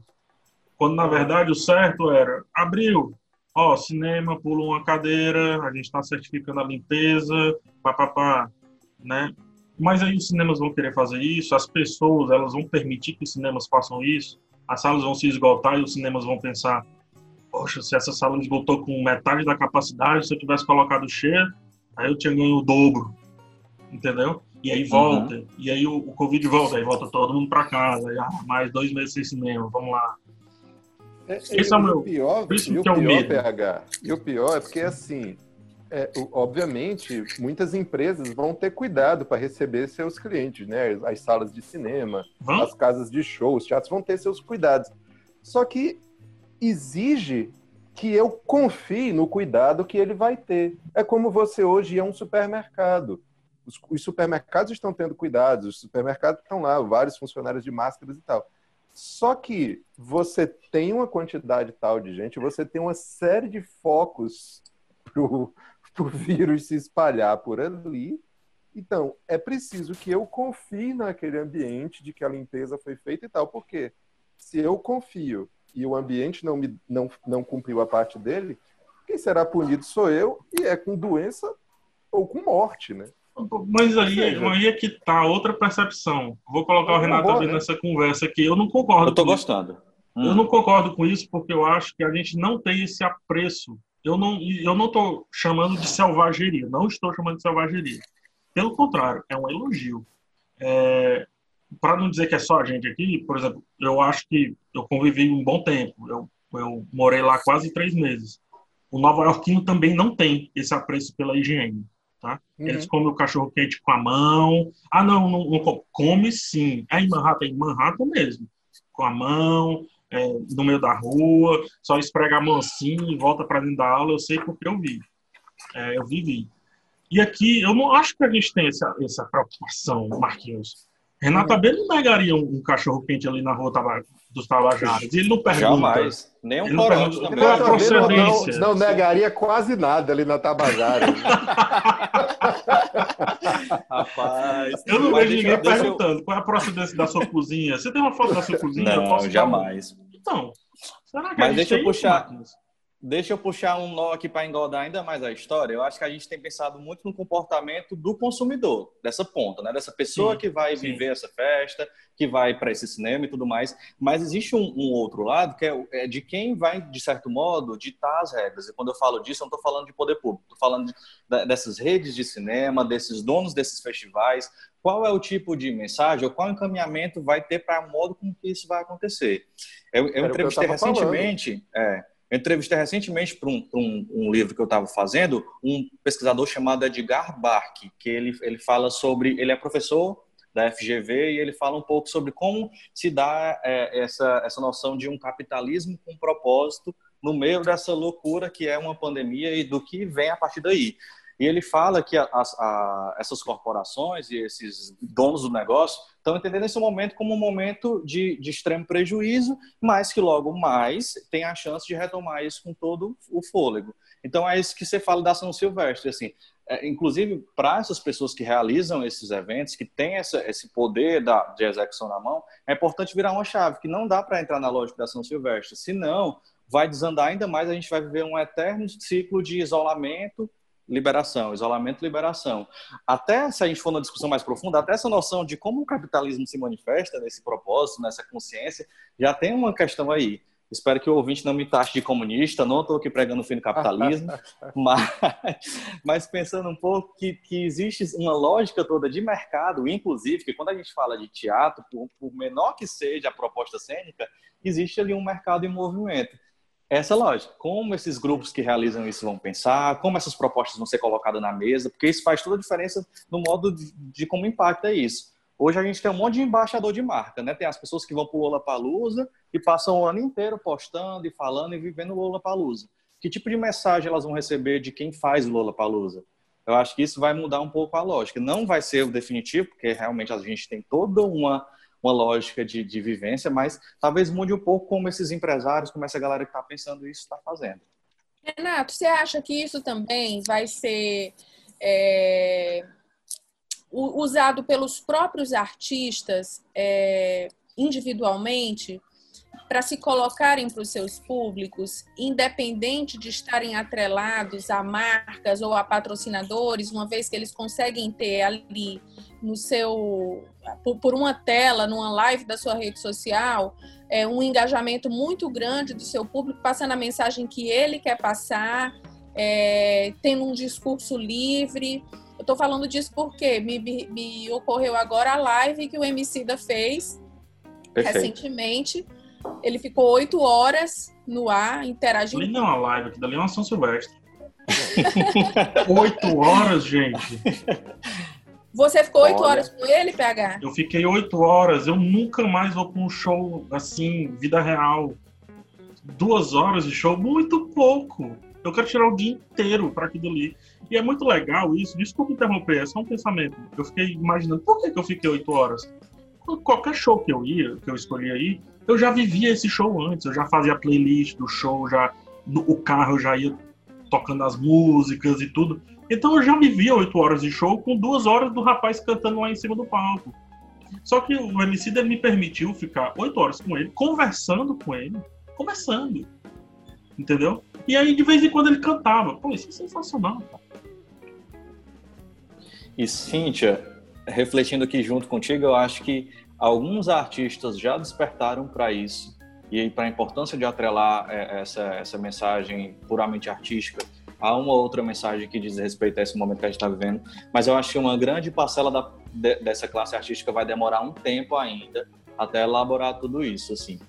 Quando, na verdade, o certo era, abril, ó, cinema, pula uma cadeira, a gente está certificando a limpeza, papapá, né? Mas aí os cinemas vão querer fazer isso, as pessoas, elas vão permitir que os cinemas façam isso, as salas vão se esgotar e os cinemas vão pensar, poxa, se essa sala esgotou com metade da capacidade, se eu tivesse colocado cheia, aí eu tinha ganho o dobro, entendeu? E aí volta, uhum. e aí o, o, Covid volta, aí volta todo mundo para casa, aí, ah, mais dois meses sem cinema, vamos lá. É, Esse é, é o meu. Pior, isso e que é o pior, medo. PH, e o pior é porque, assim, é, obviamente, muitas empresas vão ter cuidado para receber seus clientes, né? As salas de cinema, hum? as casas de show, os teatros vão ter seus cuidados. Só que exige que eu confie no cuidado que ele vai ter. É como você hoje ir a um supermercado. Os, os supermercados estão tendo cuidados, os supermercados estão lá, vários funcionários de máscaras e tal. Só que você tem uma quantidade tal de gente, você tem uma série de focos para o vírus se espalhar por ali. Então, é preciso que eu confie naquele ambiente de que a limpeza foi feita e tal. Porque se eu confio e o ambiente não, me, não, não cumpriu a parte dele, quem será punido sou eu e é com doença ou com morte, né? Mas aí, seja, aí é que tá outra percepção. Vou colocar o Renato ali né? nessa conversa aqui. Eu não concordo. Eu tô gostando. Hum. Eu não concordo com isso porque eu acho que a gente não tem esse apreço. Eu não, eu não tô chamando de selvageria. Não estou chamando de selvageria. Pelo contrário, é um elogio. É, para não dizer que é só a gente aqui, por exemplo, eu acho que eu convivi um bom tempo. Eu, eu morei lá quase três meses. O nova iorquino também não tem esse apreço pela higiene. Tá? Uhum. Eles comem o cachorro quente com a mão. Ah, não, não, não come sim. É em Manhattan, em Manhattan mesmo. Com a mão, é, no meio da rua, só esfrega a mão assim e volta para dentro da aula. Eu sei porque eu vi. É, eu vivi. E aqui, eu não acho que a gente tem essa, essa preocupação, Marquinhos. Renata B não negaria um, um cachorro quente ali na rua dos Tabajaras. Ele não pergunta. Jamais. Nem um corote também. Procedência? Não, não, negaria quase nada ali na Tabajara. Rapaz. Eu não vejo ninguém perguntando eu... qual é a procedência da sua cozinha. Você tem uma foto da sua cozinha? Não, jamais. Então, será que Mas deixa eu puxar. Deixa eu puxar um nó aqui para engordar ainda mais a história. Eu acho que a gente tem pensado muito no comportamento do consumidor, dessa ponta, né? dessa pessoa sim, que vai sim. viver essa festa, que vai para esse cinema e tudo mais. Mas existe um, um outro lado que é, é, de quem vai, de certo modo, ditar as regras. E quando eu falo disso, eu não estou falando de poder público, estou falando de, dessas redes de cinema, desses donos desses festivais. Qual é o tipo de mensagem ou qual encaminhamento vai ter para o modo como que isso vai acontecer? Eu, eu entrevistei eu recentemente. É, eu entrevistei recentemente para um, um, um, livro que eu estava fazendo um pesquisador chamado Edgar Bark, que ele, ele fala sobre. Ele é professor da FGV e ele fala um pouco sobre como se dá é, essa, essa noção de um capitalismo com propósito no meio dessa loucura que é uma pandemia e do que vem a partir daí. E ele fala que a, a, essas corporações e esses donos do negócio estão entendendo esse momento como um momento de, de, extremo prejuízo, mas que logo mais tem a chance de retomar isso com todo o fôlego. Então é isso que você fala da São Silvestre, assim, é, inclusive para essas pessoas que realizam esses eventos, que têm essa, esse poder da, de execução na mão, é importante virar uma chave, que não dá para entrar na lógica da São Silvestre, senão vai desandar ainda mais, a gente vai viver um eterno ciclo de isolamento, liberação, isolamento, liberação. Até se a gente for numa discussão mais profunda, até essa noção de como o capitalismo se manifesta nesse propósito, nessa consciência, já tem uma questão aí. Espero que o ouvinte não me taxe de comunista, não estou aqui pregando o fim do capitalismo, mas, mas, pensando um pouco que, que existe uma lógica toda de mercado, inclusive, que quando a gente fala de teatro, por, por menor que seja a proposta cênica, existe ali um mercado em movimento essa lógica. Como esses grupos que realizam isso vão pensar, como essas propostas vão ser colocadas na mesa, porque isso faz toda a diferença no modo de, de como impacta isso. Hoje a gente tem um monte de embaixador de marca, né? Tem as pessoas que vão para o Lollapalooza e passam o ano inteiro postando e falando e vivendo o Lollapalooza. Que tipo de mensagem elas vão receber de quem faz o Lollapalooza? Eu acho que isso vai mudar um pouco a lógica. Não vai ser o definitivo, porque realmente a gente tem toda uma uma lógica de, de vivência, mas talvez mude um pouco como esses empresários, como essa galera que está pensando isso está fazendo. Renato, você acha que isso também vai ser é, usado pelos próprios artistas é, individualmente para se colocarem para os seus públicos, independente de estarem atrelados a marcas ou a patrocinadores, uma vez que eles conseguem ter ali no seu por, uma tela, numa live da sua rede social, é, um engajamento muito grande do seu público, passando a mensagem que ele quer passar, é, tendo um discurso livre. Eu estou falando disso porque me, me, ocorreu agora a live que o Emicida fez Perfeito. recentemente ele ficou oito horas no ar, interagindo. Ali não é uma live, aqui dali é uma São Silvestre. oito horas, gente. Você ficou oito horas com ele, PH? Eu fiquei oito horas. Eu nunca mais vou para um show assim, vida real. Duas horas de show, muito pouco. Eu quero tirar o dia inteiro para aquilo ali. E é muito legal isso. Desculpa interromper, é só um pensamento. Eu fiquei imaginando por que, que eu fiquei oito horas. Qualquer show que eu ia, que eu escolhi aí, eu já vivia esse show antes, eu já fazia playlist do show, já no, o carro já ia tocando as músicas e tudo. Então eu já vivia oito horas de show com duas horas do rapaz cantando lá em cima do palco. Só que o MC me permitiu ficar oito horas com ele, conversando com ele, conversando. Entendeu? E aí de vez em quando ele cantava. Pô, isso é sensacional. E Cíntia, refletindo aqui junto contigo, eu acho que alguns artistas já despertaram para isso e para a importância de atrelar é, essa, essa mensagem puramente artística a uma outra mensagem que diz respeito a esse momento que a gente está vivendo. Mas eu acho que uma grande parcela da, de, dessa classe artística vai demorar um tempo ainda até elaborar tudo isso, assim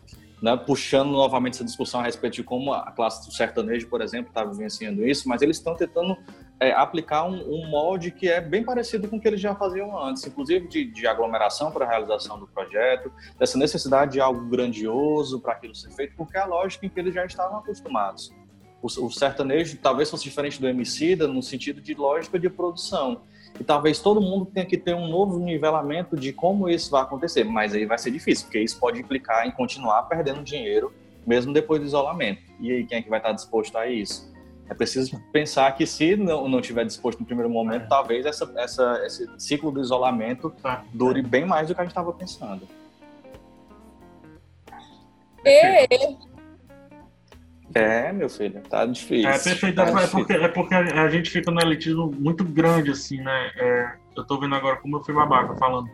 né, puxando novamente essa discussão a respeito de como a classe do sertanejo, por exemplo, está vivenciando isso, mas eles estão tentando é, aplicar um, um, molde que é bem parecido com o que eles já faziam antes, inclusive de, de aglomeração para a realização do projeto, dessa necessidade de algo grandioso para aquilo ser feito, porque é a lógica em que eles já estavam acostumados. O, o sertanejo talvez fosse diferente do Emicida no sentido de lógica de produção e talvez todo mundo tenha que ter um novo nivelamento de como isso vai acontecer, mas aí vai ser difícil, porque isso pode implicar em continuar perdendo dinheiro mesmo depois do isolamento. E aí quem é que vai estar disposto a isso? É preciso pensar que se não, não tiver disposto no primeiro momento, é. talvez essa, essa, esse ciclo do isolamento tá. dure bem mais do que a gente estava pensando. E é, meu filho, tá difícil. É perfeito, tá é, difícil. porque, é porque a gente fica no elitismo muito grande, assim, né? É, eu tô vendo agora como eu fui babaca falando.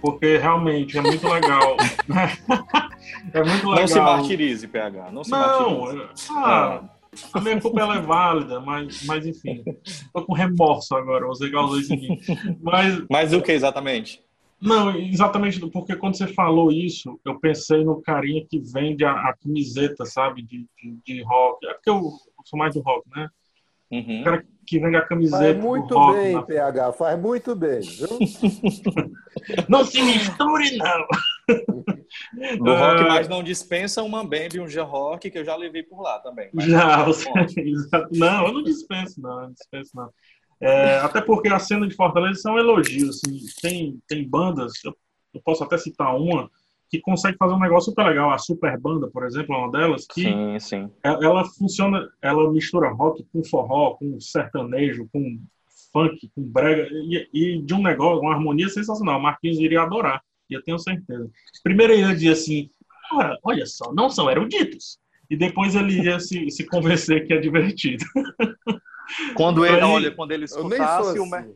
Porque realmente é muito legal. é muito legal. Não se martirize, PH. Não se não, martirize. Ah, a minha culpa ela é válida, mas, mas enfim. Tô com remorso agora, você causou isso em mim. Mas, mas o que exatamente? Não, exatamente, porque quando você falou isso, eu pensei no carinha que vende a, a camiseta, sabe, de, de, de, rock. É porque eu, eu, sou mais do rock, né? Uhum. O cara que vende a camiseta. Faz muito rock, bem, na... PH, faz muito bem. Viu? não se misture, não. Do rock uh... mais não dispensa uma Bambi, um G-Rock, que eu já levei por lá também. Já, você... não, eu não dispenso, não, eu não dispenso, não. É, até porque a cena de Fortaleza são elogios. Assim, tem, tem bandas, eu, eu posso até citar uma, que consegue fazer um negócio super legal. A Super Banda, por exemplo, é uma delas, que Sim, sim. ela, ela funciona, ela mistura rock com forró, com sertanejo, com funk, com brega, e, e de um negócio, uma harmonia sensacional. O Marquinhos iria adorar, eu tenho certeza. Primeiro ele ia dizer assim, "Ora, olha só, não são eruditos. E depois ele ia se, se convencer que é divertido. Quando ele, Aí- olha, quando ele escutasse o... assim. me-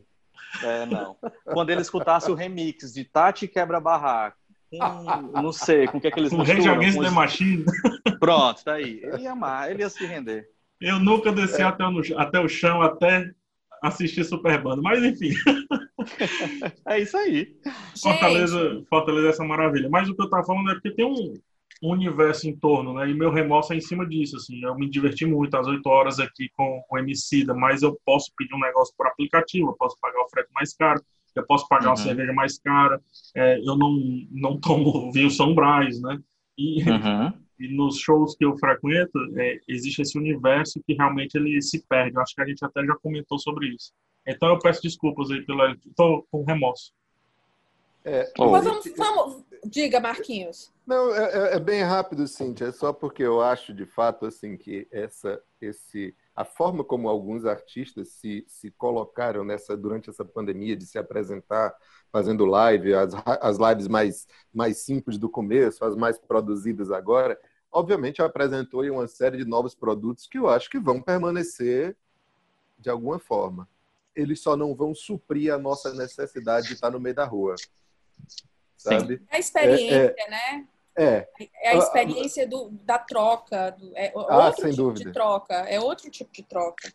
É, não. Quando ele escutasse o remix de Tati Quebra Barraco, com, não sei, com o que é que eles O misturam. Against com the os- Machine, Pronto, tá aí. Ele ia amar, ele ia se render. eu nunca desci até, o, até o chão, até assistir Super Banda. Mas enfim, É isso aí. Fortaleza, Fortaleza é essa maravilha. Mas o que eu tava falando é porque tem um, um universo em torno, né? E meu remorso é em cima disso, assim. Eu me diverti muito às 8 horas aqui com o Emicida, mas eu posso pedir um negócio por aplicativo, eu posso pagar o frete mais caro, eu posso pagar uma Uhum. cerveja mais cara, é, eu não, não tomo vinho São Brás, né? E, Uhum. E nos shows que eu frequento, é, existe esse universo que realmente ele se perde. Eu acho que a gente até já comentou sobre isso. Então eu peço desculpas aí pela... Estou com remorso. É, Oh. Mas vamos, vamos- diga, Marquinhos. Não, é, é- é bem rápido, Cíntia. É só porque eu acho, de fato, assim, que essa, esse, a forma como alguns artistas se, se colocaram nessa durante essa pandemia de se apresentar fazendo live, as, as lives mais, mais simples do começo, as mais produzidas agora, obviamente apresentou aí uma série de novos produtos que eu acho que vão permanecer de alguma forma. Eles só não vão suprir a nossa necessidade de estar no meio da rua. Sabe? É a experiência, né? É, É a experiência do, da troca. do- é Ah, outro sem tipo dúvida. de troca. É outro tipo de troca.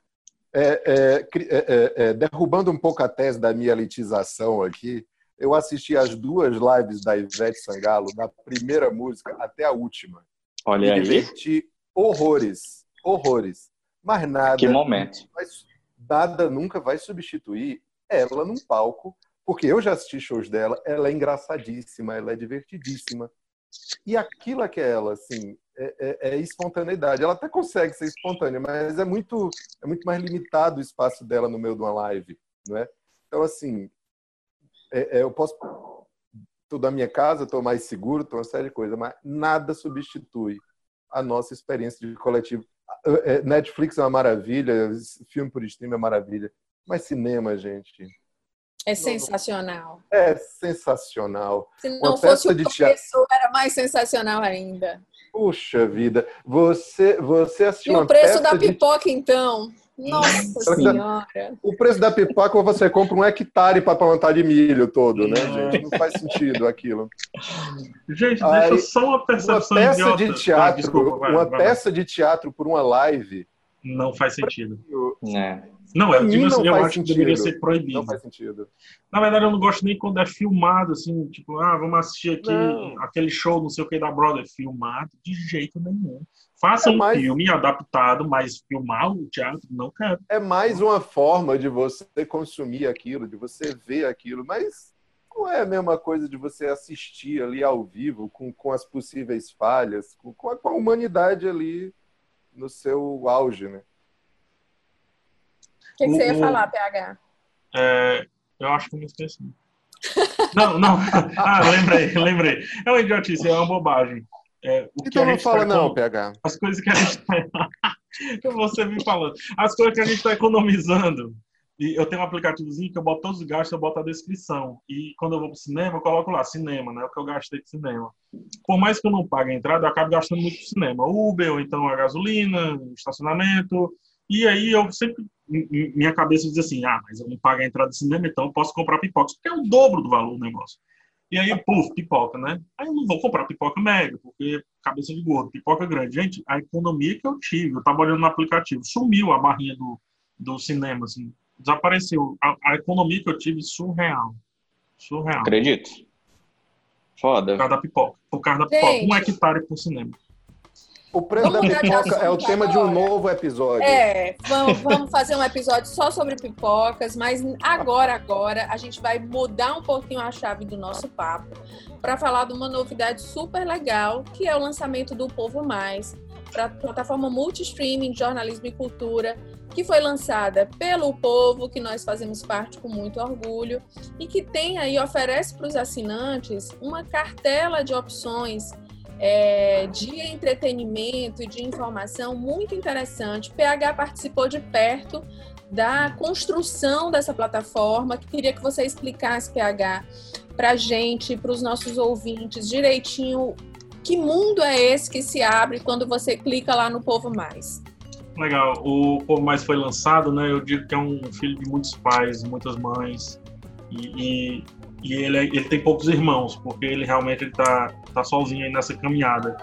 É, é, é, é, é, derrubando um pouco a tese da minha elitização aqui, eu assisti as duas lives da Ivete Sangalo, da primeira música até a última. Olha Me aí, diverti horrores, horrores. Mas nada, que momento. mas nada nunca vai substituir ela num palco, porque eu já assisti shows dela, ela é engraçadíssima, ela é divertidíssima. E aquilo é que é ela, assim, é, é- é espontaneidade. Ela até consegue ser espontânea, mas é muito, é muito mais limitado o espaço dela no meio de uma live, não é? Então, assim, é- é, eu posso... Estou da minha casa, estou mais seguro, estou uma série de coisas, mas nada substitui a nossa experiência de coletivo. É, Netflix é uma maravilha, filme por stream é uma maravilha, mas cinema, gente, É sensacional. é sensacional. Se Uma não fosse peça o professor, era mais sensacional ainda. Puxa vida, você você E assistiu o uma preço da de... pipoca, então? Nossa Sim. Senhora. O preço da pipoca você compra um hectare para plantar de milho todo, né, É. gente? Não faz sentido aquilo. Gente, Aí, deixa só uma Uma percepção peça idiota. de Ah, teatro, desculpa, vai, uma vai, vai. peça de teatro por uma live, Não faz sentido. É. Não, Pra eu, digo assim, não eu faz acho que deveria sentido. ser proibido. não faz sentido. Na verdade, eu não gosto nem quando é filmado, assim, tipo, ah, vamos assistir aqui Não. aquele show, não sei o que, da Brother. Filmado de jeito nenhum. Faça É um mais- filme adaptado, mas filmar o teatro, não quero. É mais uma forma de você consumir aquilo, de você ver aquilo, mas não é a mesma coisa de você assistir ali ao vivo, com, com as possíveis falhas, com, com a, com a humanidade ali no seu auge, né? O que, que você ia falar, PH? É, eu acho que eu me esqueci. Não, não. Ah, lembrei, lembrei. É uma idiotice, é uma bobagem. É, o que Então não fala tá não, PH. As coisas que a gente tá... Você me falando. As coisas que a gente está economizando. E eu tenho um aplicativozinho que eu boto todos os gastos, eu boto a descrição. E quando eu vou pro cinema, eu coloco lá, cinema, né? O que eu gastei com cinema. Por mais que eu não pague a entrada, eu acabo gastando muito com cinema. Uber, ou então a gasolina, estacionamento. E aí eu sempre, minha cabeça diz assim, ah, mas eu não pago a entrada do cinema, então eu posso comprar pipocas, porque é o dobro do valor do negócio. E aí, puf, pipoca, né? Aí eu não vou comprar pipoca média, porque cabeça de gordo, pipoca grande. Gente, a economia que eu tive, eu tava olhando no aplicativo, sumiu a barrinha do, do cinema, assim, desapareceu. A, a economia que eu tive, surreal. Surreal. Acredito. Por Foda. causa da pipoca. Por causa da pipoca. Gente. Um hectare por cinema. O preço da Vamos de pipoca é o tema de um agora. novo episódio. É, vamos, vamos fazer um episódio só sobre pipocas, mas agora, agora, a gente vai mudar um pouquinho a chave do nosso papo para falar de uma novidade super legal, que é o lançamento do Povo Mais, para a plataforma multi-streaming de jornalismo e cultura, que foi lançada pelo povo, que nós fazemos parte com muito orgulho, e que tem aí, oferece para os assinantes uma cartela de opções é, de entretenimento e de informação muito interessante. PH participou de perto da construção dessa plataforma, que queria que você explicasse, PH, para a gente, para os nossos ouvintes, direitinho, que mundo é esse que se abre quando você clica lá no Povo Mais. Legal. O Povo Mais foi lançado, né? Eu digo que é um filho de muitos pais, muitas mães. E, e, e ele, ele tem poucos irmãos, porque ele realmente está tá sozinho aí nessa caminhada.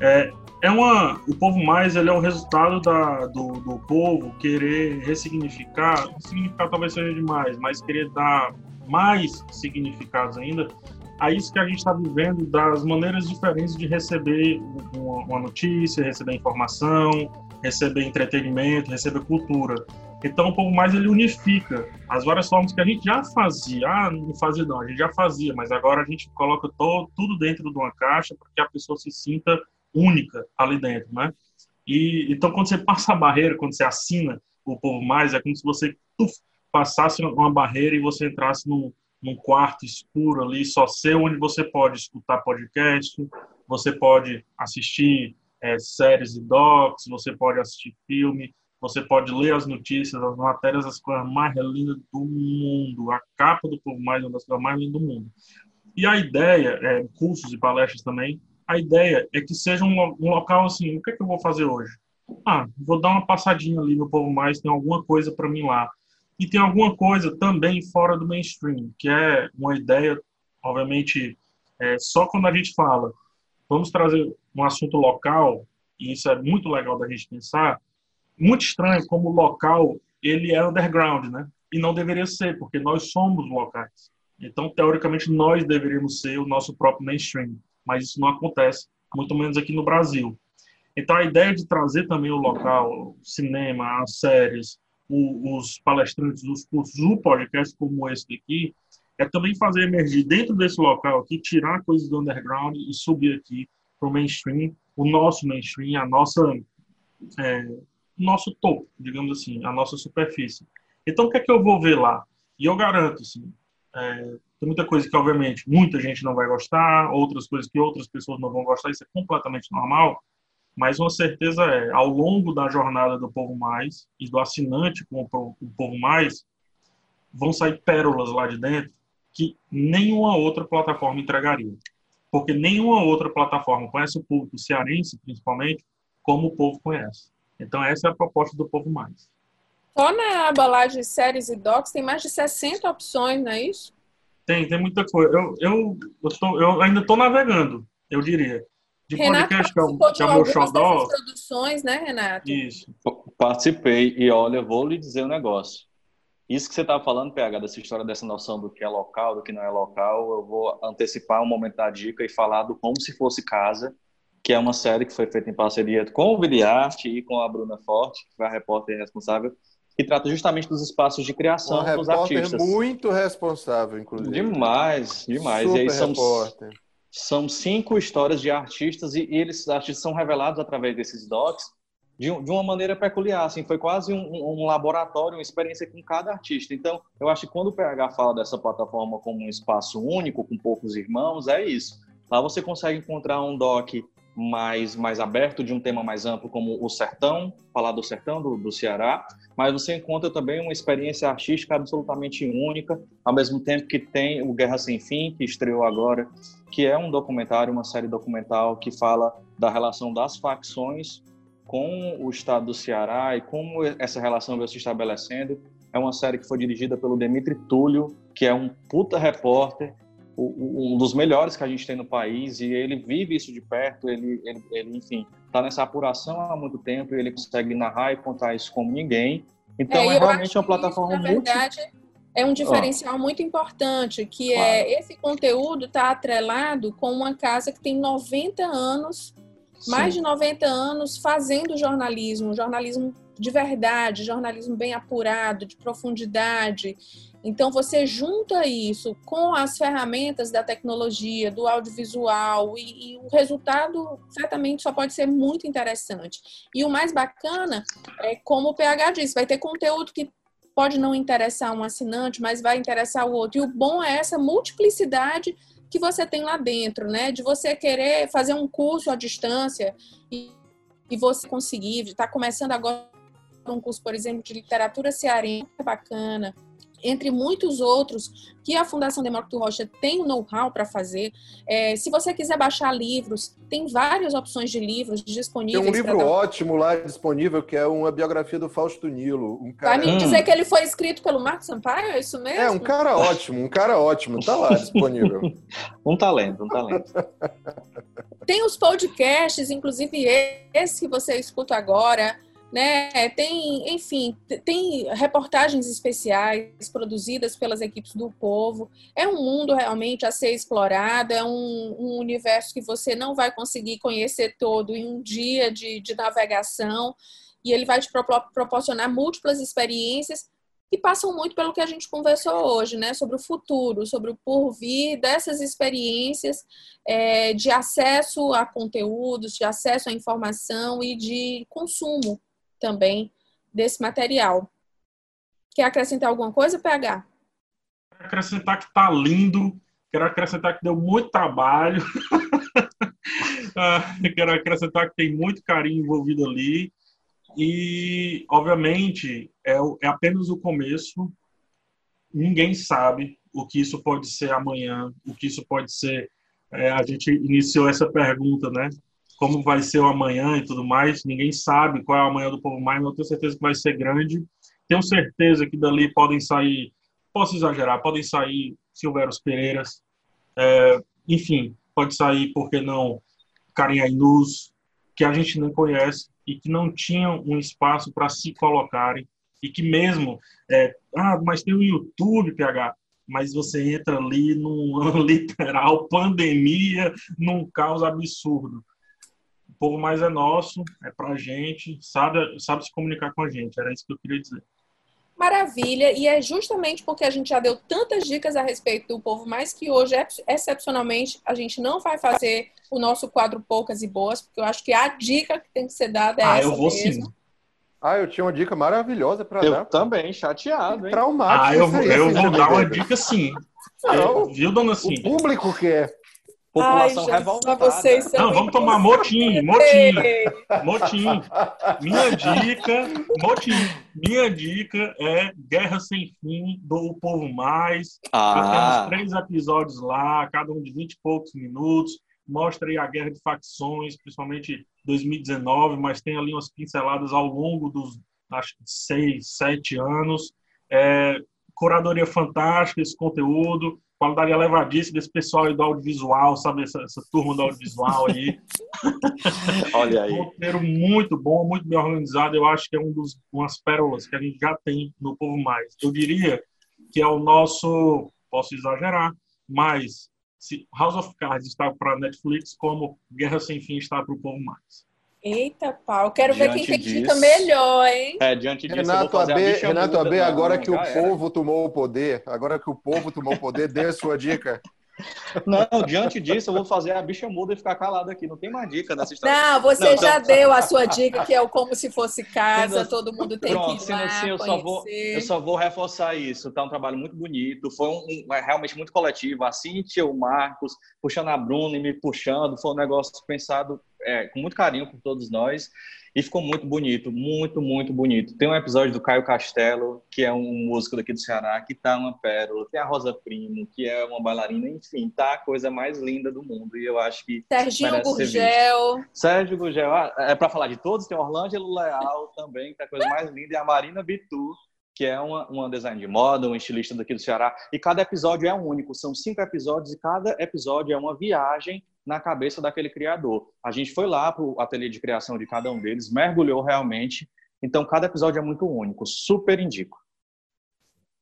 É, é uma, o Povo Mais ele é o resultado da, do, do povo querer ressignificar, significar talvez seja demais, mas querer dar mais significados ainda a isso que a gente está vivendo, das maneiras diferentes de receber uma, uma notícia, receber informação, receber entretenimento, receber cultura. Então, um pouco mais ele unifica as várias formas que a gente já fazia. Ah, não fazia não, a gente já fazia, mas agora a gente coloca todo, tudo dentro de uma caixa para que a pessoa se sinta única ali dentro, né? E então quando você passa a barreira, quando você assina o povo mais, é como se você passasse uma barreira e você entrasse num, num quarto escuro ali, só seu, onde você pode escutar podcast, você pode assistir é, séries e docs, você pode assistir filme, você pode ler as notícias, as matérias, as coisas mais lindas do mundo. A capa do Povo Mais é uma das coisas mais lindas do mundo. E a ideia, é, cursos e palestras também, a ideia é que seja um, um local assim, o que, é que eu vou fazer hoje? Ah, vou dar uma passadinha ali no Povo Mais, tem alguma coisa para mim lá. E tem alguma coisa também fora do mainstream, que é uma ideia, obviamente, é, só quando a gente fala vamos trazer um assunto local, e isso é muito legal da gente pensar, muito estranho como o local ele é underground, né? E não deveria ser, porque nós somos locais. Então, teoricamente, nós deveríamos ser o nosso próprio mainstream, mas isso não acontece, muito menos aqui no Brasil. Então, a ideia de trazer também o local, o cinema, as séries, os palestrantes, os cursos, o podcast como esse aqui, é também fazer emergir dentro desse local aqui, tirar coisas do underground e subir aqui para o mainstream, o nosso mainstream, a nossa, é, nosso topo, digamos assim, a nossa superfície. Então, o que é que eu vou ver lá? E eu garanto, assim, é, tem muita coisa que, obviamente, muita gente não vai gostar, outras coisas que outras pessoas não vão gostar, isso é completamente normal, mas uma certeza é, ao longo da jornada do Povo Mais e do assinante com o Povo Mais, vão sair pérolas lá de dentro que nenhuma outra plataforma entregaria. Porque nenhuma outra plataforma conhece o público cearense, principalmente, como o povo conhece. Então, essa é a proposta do Povo Mais. Só na aba lá de séries e docs tem mais de 60 opções, não é isso? Tem, tem muita coisa. Eu, eu, eu, tô, eu ainda estou navegando, eu diria. De Renato podcast, que é, o, que é o meu xodó. produções, né, Renato? Isso. Participei. E olha, vou lhe dizer um negócio. Isso que você estava falando, PH, dessa história, dessa noção do que é local, do que não é local, eu vou antecipar um momento da dica e falar do Como Se Fosse Casa, que é uma série que foi feita em parceria com o Viliarte e com a Bruna Forte, que foi a repórter responsável, que trata justamente dos espaços de criação uma dos artistas. muito responsável, inclusive. Demais, demais. Super e aí são, repórter. são cinco histórias de artistas e, e eles artistas são revelados através desses docs de, de uma maneira peculiar, assim, foi quase um, um, laboratório, uma experiência com cada artista. Então, eu acho que quando o PH fala dessa plataforma como um espaço único, com poucos irmãos, é isso. Lá você consegue encontrar um doc mais, mais aberto, de um tema mais amplo, como o sertão, falar do sertão do, do Ceará, mas você encontra também uma experiência artística absolutamente única, ao mesmo tempo que tem o Guerra Sem Fim, que estreou agora, que é um documentário, uma série documental que fala da relação das facções com o estado do Ceará e como essa relação veio se estabelecendo. É uma série que foi dirigida pelo Demitri Túlio, que é um puta repórter, um dos melhores que a gente tem no país, e ele vive isso de perto, ele, ele, ele enfim, está nessa apuração há muito tempo, e ele consegue narrar e contar isso como ninguém. Então, é, é realmente uma plataforma isso, na verdade, é um diferencial muito importante, que claro. é esse conteúdo está atrelado com uma casa que tem 90 anos mais de 90 anos fazendo jornalismo, jornalismo de verdade, jornalismo bem apurado, de profundidade. Então, você junta isso com as ferramentas da tecnologia, do audiovisual, e, e, o resultado certamente só pode ser muito interessante. E o mais bacana é, como o PH disse, vai ter conteúdo que pode não interessar um assinante, mas vai interessar o outro. E o bom é essa multiplicidade que você tem lá dentro, né? De você querer fazer um curso à distância e, e você conseguir, está começando agora um curso, por exemplo, de literatura cearense, bacana, entre muitos outros que a Fundação Demócrito Rocha tem o know-how para fazer. É, se você quiser baixar livros, tem várias opções de livros disponíveis. Tem um livro dar... ótimo lá disponível, que é uma biografia do Fausto Nilo. Um cara... Vai me dizer que ele foi escrito pelo Marcos Sampaio? É isso mesmo? É, um cara ótimo, um cara ótimo. Está lá disponível. um talento, um talento. Tem os podcasts, inclusive esse que você escuta agora, né? Tem, enfim, tem reportagens especiais produzidas pelas equipes do povo. É um mundo realmente a ser explorado, é um, um universo que você não vai conseguir conhecer todo em um dia de, de navegação, e ele vai te proporcionar múltiplas experiências que passam muito pelo que a gente conversou hoje, né? Sobre o futuro, sobre o porvir dessas experiências é, de acesso a conteúdos, de acesso à informação e de consumo também desse material. Quer acrescentar alguma coisa, PH? Quero acrescentar que está lindo, quero acrescentar que deu muito trabalho, ah, quero acrescentar que tem muito carinho envolvido ali. E, obviamente, é, é apenas o começo. Ninguém sabe o que isso pode ser amanhã, o que isso pode ser. É, a gente iniciou essa pergunta, né? Como vai ser o amanhã e tudo mais. Ninguém sabe qual é o amanhã do Povo Mais, mas eu tenho certeza que vai ser grande. Tenho certeza que dali podem sair, posso exagerar, podem sair Silveros Pereiras, é, enfim, pode sair, por que não, Karim Ainus, que a gente nem conhece e que não tinham um espaço para se colocarem e que mesmo, é, ah, mas tem o YouTube, PH, mas você entra ali num literal pandemia, num caos absurdo povo mais é nosso, é pra gente, sabe, sabe se comunicar com a gente. Era isso que eu queria dizer. Maravilha, e é justamente porque a gente já deu tantas dicas a respeito do povo mais que hoje, excepcionalmente, a gente não vai fazer o nosso quadro Poucas e Boas, porque eu acho que a dica que tem que ser dada é ah, essa eu vou mesmo. sim. Ah, eu tinha uma dica maravilhosa para dar. Eu também, chateado, hein? Traumático. Ah, eu, eu vou dar uma dica sim. Não, Viu, dona Sim? O público quer. População Ai, revoltada. Vocês Não, vamos tomar motim, motim, motim. Minha dica, motim. Minha dica é Guerra Sem Fim, do O Povo Mais. Ah. Temos três episódios lá, cada um de 20 e poucos minutos. Mostra aí a guerra de facções, principalmente 2019, mas tem ali umas pinceladas ao longo dos, acho que, seis, sete anos. É, curadoria fantástica esse conteúdo qualidade elevadíssima desse pessoal aí do audiovisual, sabe? Essa, essa turma do audiovisual aí. Olha aí. Um roteiro muito bom, muito bem organizado. Eu acho que é um dos, umas pérolas que a gente já tem no Povo Mais. Eu diria que é o nosso, posso exagerar, mas se House of Cards está para Netflix, como Guerra Sem Fim está para o Povo Mais. Eita pau, quero diante ver quem tem disso, dica melhor, hein? É, diante disso, Renato AB, Renato AB agora que o povo tomou o poder, agora que o povo tomou o poder, dê a sua dica. Não, diante disso, eu vou fazer a bicha muda e ficar calado aqui. Não tem mais dica nessa história. Não, você não, já então... deu a sua dica, que é o como se fosse casa, todo mundo tem Pronto, que ir lá, assim, eu só, vou, eu só vou reforçar isso. Tá um trabalho muito bonito, foi um, um, é realmente muito coletivo. A Cintia, o Marcos, puxando a Bruna e me puxando, foi um negócio pensado é, com muito carinho por todos nós. E ficou muito bonito, muito, muito bonito. Tem um episódio do Caio Castelo, que é um músico daqui do Ceará, que tá uma pérola. Tem a Rosa Primo, que é uma bailarina. Enfim, tá a coisa mais linda do mundo. E eu acho que. Serginho Gurgel. Sérgio Gurgel. Ah, é para falar de todos, tem Orlângelo Leal também, que é a coisa mais linda. E a Marina Bitu, que é uma, uma design de moda, um estilista daqui do Ceará. E cada episódio é único. São cinco episódios e cada episódio é uma viagem na cabeça daquele criador. A gente foi lá para o ateliê de criação de cada um deles, mergulhou realmente. Então, cada episódio é muito único. Super indico.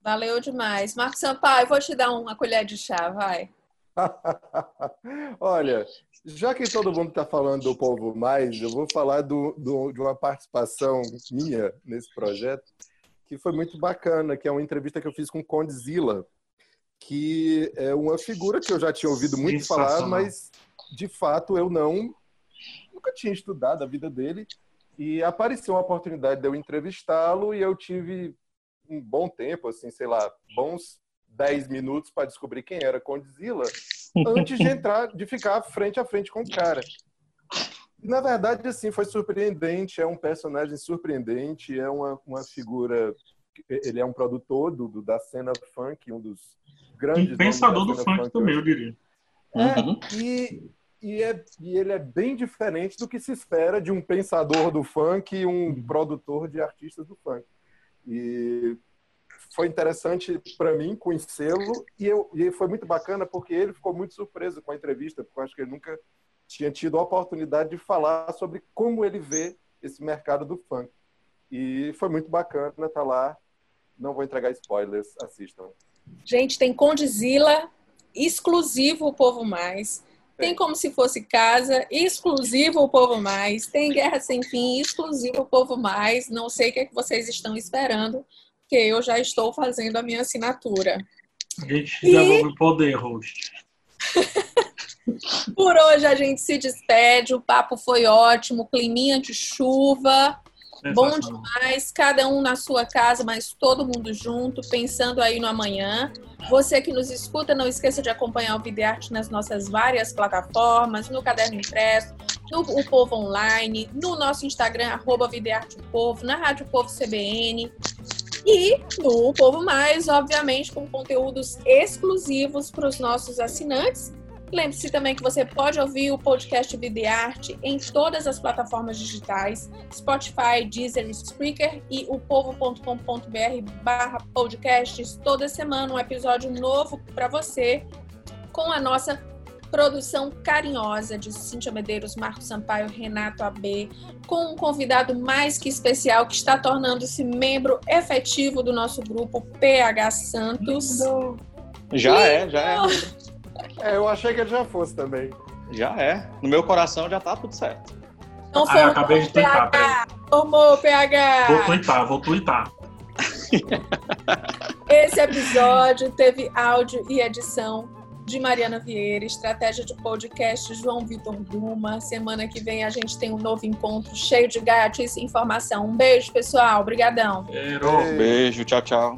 Valeu demais. Marcos Sampaio, vou te dar uma colher de chá, vai. Olha, já que todo mundo está falando do Povo Mais, eu vou falar do, do, de uma participação minha nesse projeto, que foi muito bacana, que é uma entrevista que eu fiz com Condzilla, que é uma figura que eu já tinha ouvido muito falar, mas de fato eu não nunca tinha estudado a vida dele e apareceu uma oportunidade de eu entrevistá-lo e eu tive um bom tempo, assim, sei lá, bons 10 minutos para descobrir quem era Condzilla antes de entrar, de ficar frente a frente com o cara. E, na verdade, assim, foi surpreendente, é um personagem surpreendente, é uma, uma figura, ele é um produtor do, do da cena funk, um dos grandes... Um pensador do funk, funk também, eu diria. É, uhum. e, e, é, e ele é bem diferente do que se espera de um pensador do funk e um uhum. produtor de artistas do funk. E foi interessante para mim conhecê-lo e, eu, e foi muito bacana porque ele ficou muito surpreso com a entrevista, porque eu acho que ele nunca tinha tido a oportunidade de falar sobre como ele vê esse mercado do funk. E foi muito bacana estar tá lá. Não vou entregar spoilers, assistam. Gente, tem Condizila, exclusivo o Povo Mais. Tem como se fosse casa, exclusivo o Povo Mais. Tem Guerra Sem Fim, exclusivo o Povo Mais. Não sei o que, é que vocês estão esperando, porque eu já estou fazendo a minha assinatura. A gente e... devolve o poder, host. Por hoje a gente se despede. O papo foi ótimo, climinha de chuva. Bom demais, cada um na sua casa, mas todo mundo junto, pensando aí no amanhã. Você que nos escuta, não esqueça de acompanhar o Videarte nas nossas várias plataformas, no Caderno Impresso, no o Povo Online, no nosso Instagram, arroba Videarte Povo, na Rádio Povo CBN e no Povo Mais, obviamente, com conteúdos exclusivos para os nossos assinantes Lembre-se também que você pode ouvir o podcast Videarte em todas as plataformas digitais, Spotify, Deezer, Spreaker e o povo.com.br barra podcasts. Toda semana um episódio novo para você com a nossa produção carinhosa de Cíntia Medeiros, Marcos Sampaio, Renato AB, com um convidado mais que especial que está tornando-se membro efetivo do nosso grupo PH Santos. Já Lindo. é, já é. É, eu achei que ele já fosse também. Já é. No meu coração já tá tudo certo. Não ah, acabei de twittar, PH. Formou, PH. Vou twittar, vou twittar. Esse episódio teve áudio e edição de Mariana Vieira, estratégia de podcast João Vitor Duma. Semana que vem a gente tem um novo encontro cheio de gatos e informação. Um beijo, pessoal. Obrigadão. Beijo, tchau, tchau.